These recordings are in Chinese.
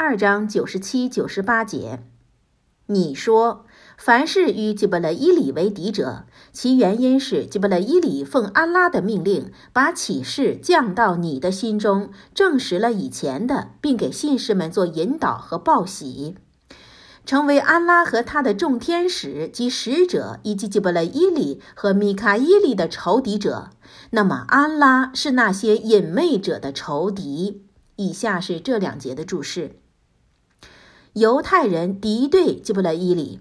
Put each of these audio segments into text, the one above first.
二章九十七、九十八节。你说，凡是与吉卜勒伊里为敌者，其原因是吉卜勒伊里奉安拉的命令，把启示降到你的心中，证实了以前的，并给信士们做引导和报喜。成为安拉和他的众天使及使者以及吉卜勒伊里和米卡伊里的仇敌者，那么安拉是那些隐昧者的仇敌。以下是这两节的注释：犹太人敌对吉布勒伊里。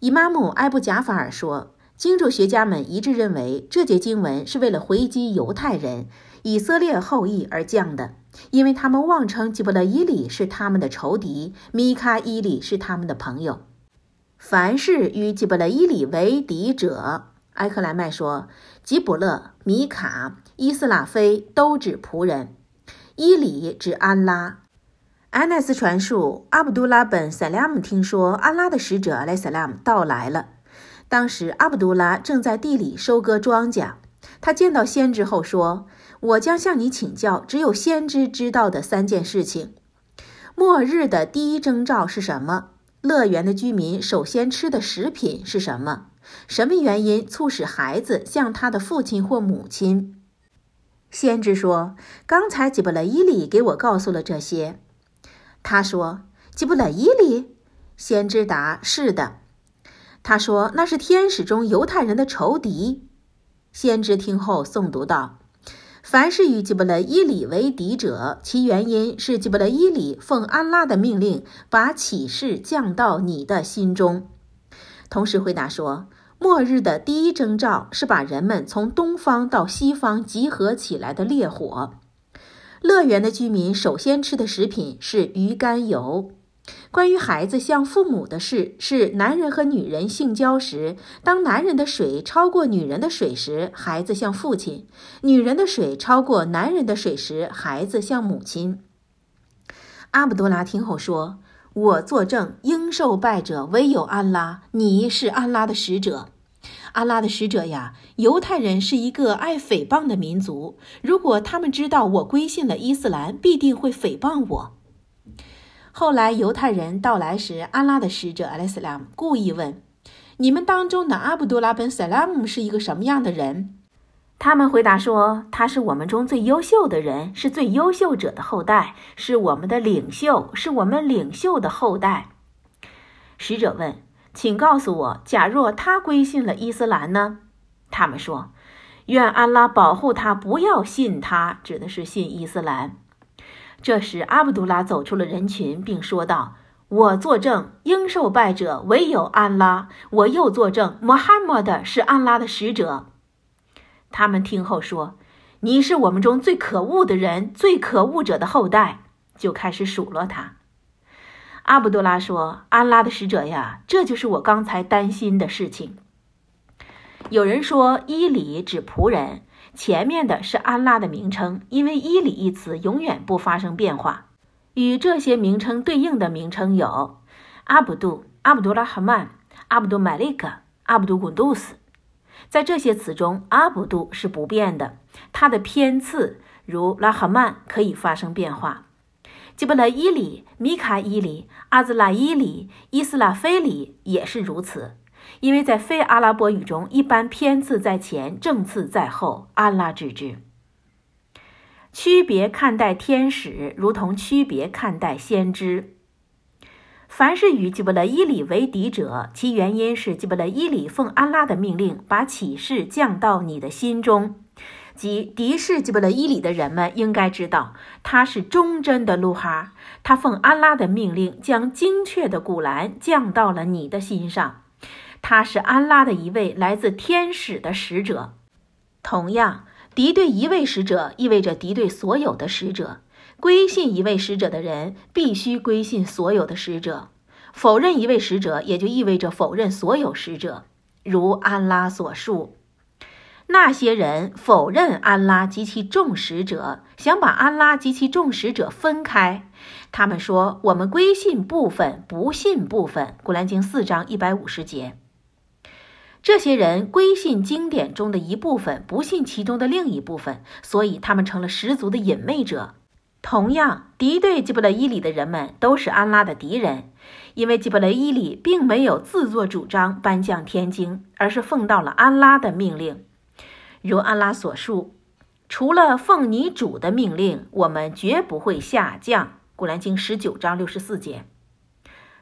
伊玛目埃布贾法尔说，经注学家们一致认为，这节经文是为了回击犹太人、以色列后裔而降的。因为他们妄称吉布勒伊里是他们的仇敌，米卡伊里是他们的朋友。凡是与吉布勒伊里为敌者，埃克莱麦说，吉卜勒、米卡、伊斯拉菲都指仆人，伊里指安拉。安奈斯传述，阿卜杜拉本·萨拉姆听说安拉的使者阿莱萨拉姆到来了。当时阿卜杜拉正在地里收割庄稼，他见到先知后说。我将向你请教，只有先知知道的三件事情。末日的第一征兆是什么？乐园的居民首先吃的食品是什么？什么原因促使孩子向他的父亲或母亲？先知说：“刚才吉布勒伊里给我告诉了这些。”他说：“吉布勒伊里？”先知答：“是的。”他说：“那是天使中犹太人的仇敌。”先知听后诵读道。凡是与吉布勒伊里为敌者，其原因是吉布勒伊里奉安拉的命令，把启示降到你的心中。同时回答说，末日的第一征兆是把人们从东方到西方集合起来的烈火。乐园的居民首先吃的食品是鱼肝油。关于孩子像父母的事，是男人和女人性交时，当男人的水超过女人的水时，孩子像父亲；女人的水超过男人的水时，孩子像母亲。阿卜杜拉听后说：“我作证，应受拜者唯有安拉，你是安拉的使者。阿拉的使者呀，犹太人是一个爱诽谤的民族，如果他们知道我归信了伊斯兰，必定会诽谤我。”后来犹太人到来时，阿拉的使者阿拉斯拉姆故意问：“你们当中的阿卜杜拉本·萨拉姆是一个什么样的人？”他们回答说：“他是我们中最优秀的人，是最优秀者的后代，是我们的领袖，是我们领袖的后代。”使者问：“请告诉我，假若他归信了伊斯兰呢？”他们说：“愿安拉保护他，不要信他，指的是信伊斯兰。”这时，阿卜杜拉走出了人群，并说道：“我作证，应受拜者唯有安拉。我又作证，穆罕默德是安拉的使者。”他们听后说：“你是我们中最可恶的人，最可恶者的后代。”就开始数落他。阿卜杜拉说：“安拉的使者呀，这就是我刚才担心的事情。”有人说：“伊里指仆人。”前面的是安拉的名称，因为“伊里”一词永远不发生变化。与这些名称对应的名称有阿卜杜、阿卜杜拉哈曼、阿卜杜麦利克、阿卜杜古杜斯。在这些词中，阿卜杜是不变的，它的偏次如拉哈曼可以发生变化。吉布勒伊里、米卡伊里、阿兹拉伊里、伊斯拉菲里也是如此。因为在非阿拉伯语中，一般偏字在前，正字在后。安拉之之。区别看待天使，如同区别看待先知。凡是与吉卜勒伊里为敌者，其原因是吉卜勒伊里奉安拉的命令，把启示降到你的心中。即敌视吉布勒伊里的人们应该知道，他是忠贞的路哈，他奉安拉的命令，将精确的古兰降到了你的心上。他是安拉的一位来自天使的使者。同样，敌对一位使者意味着敌对所有的使者。归信一位使者的人必须归信所有的使者。否认一位使者也就意味着否认所有使者。如安拉所述，那些人否认安拉及其众使者，想把安拉及其众使者分开。他们说：“我们归信部分，不信部分。”古兰经四章一百五十节。这些人归信经典中的一部分，不信其中的另一部分，所以他们成了十足的隐昧者。同样，敌对吉卜勒伊里的人们都是安拉的敌人，因为吉卜勒伊里并没有自作主张颁降天经，而是奉到了安拉的命令。如安拉所述：“除了奉你主的命令，我们绝不会下降。”古兰经十九章六十四节。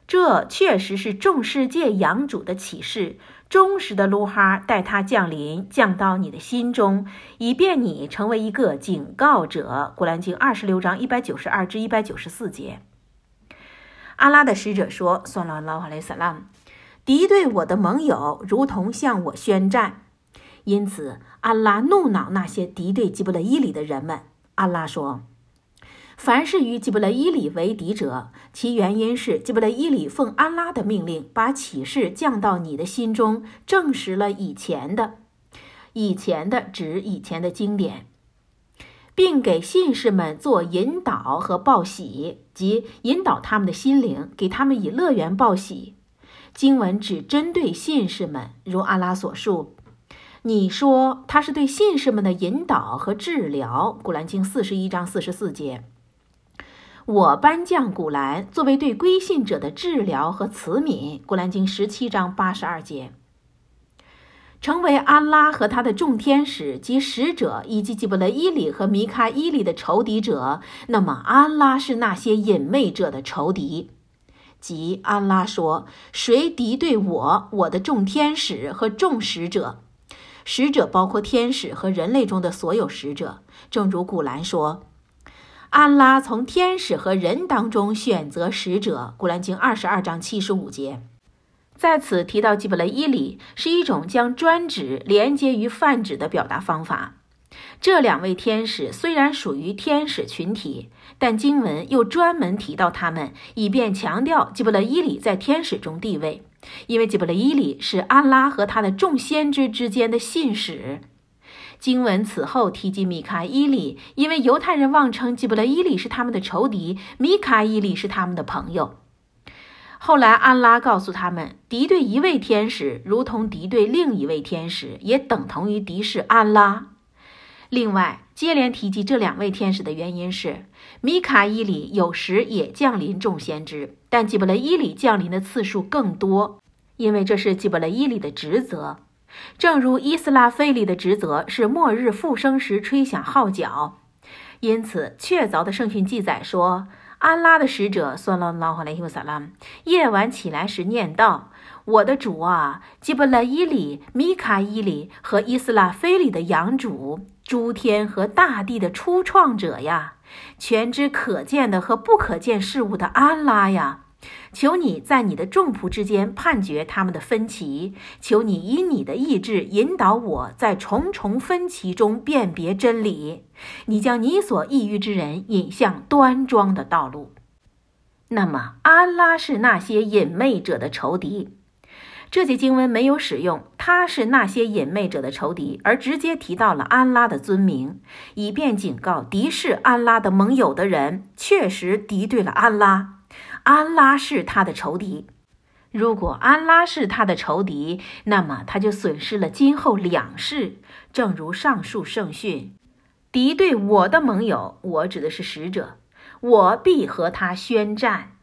这确实是众世界养主的启示。忠实的卢哈带他降临，降到你的心中，以便你成为一个警告者。古兰经二十六章一百九十二至一百九十四节。阿拉的使者说：“算了，拉哈雷萨拉，敌对我的盟友如同向我宣战。因此，安拉怒恼那些敌对吉布勒伊里的人们。安拉说。”凡是与吉布勒伊里为敌者，其原因是吉布勒伊里奉安拉的命令，把启示降到你的心中，证实了以前的、以前的指以前的经典，并给信士们做引导和报喜，即引导他们的心灵，给他们以乐园报喜。经文只针对信士们，如阿拉所述。你说他是对信士们的引导和治疗，《古兰经》四十一章四十四节。我颁降古兰作为对归信者的治疗和慈悯，《古兰经》十七章八十二节。成为安拉和他的众天使及使者以及吉卜勒伊里和米卡伊里的仇敌者，那么安拉是那些隐昧者的仇敌。即安拉说：“谁敌对我，我的众天使和众使者，使者包括天使和人类中的所有使者，正如古兰说。”安拉从天使和人当中选择使者，《古兰经》二十二章七十五节，在此提到吉卜勒伊里是一种将专指连接于泛指的表达方法。这两位天使虽然属于天使群体，但经文又专门提到他们，以便强调吉卜勒伊里在天使中地位，因为吉卜勒伊里是安拉和他的众先知之间的信使。经文此后提及米卡伊里，因为犹太人妄称吉卜勒伊里是他们的仇敌，米卡伊里是他们的朋友。后来安拉告诉他们，敌对一位天使，如同敌对另一位天使，也等同于敌视安拉。另外，接连提及这两位天使的原因是，米卡伊里有时也降临众先知，但吉卜勒伊里降临的次数更多，因为这是吉卜勒伊里的职责。正如伊斯拉菲里的职责是末日复生时吹响号角，因此确凿的圣训记载说，安拉的使者算了拉哈雷希萨拉夜晚起来时念道：“我的主啊，吉卜勒伊里、米卡伊里和伊斯拉菲里的养主，诸天和大地的初创者呀，全知可见的和不可见事物的安拉呀。”求你在你的众仆之间判决他们的分歧，求你以你的意志引导我在重重分歧中辨别真理。你将你所抑郁之人引向端庄的道路。那么，安拉是那些隐昧者的仇敌。这节经文没有使用“他是那些隐昧者的仇敌”，而直接提到了安拉的尊名，以便警告敌视安拉的盟友的人，确实敌对了安拉。安拉是他的仇敌，如果安拉是他的仇敌，那么他就损失了今后两世。正如上述圣训：“敌对我的盟友，我指的是使者，我必和他宣战。”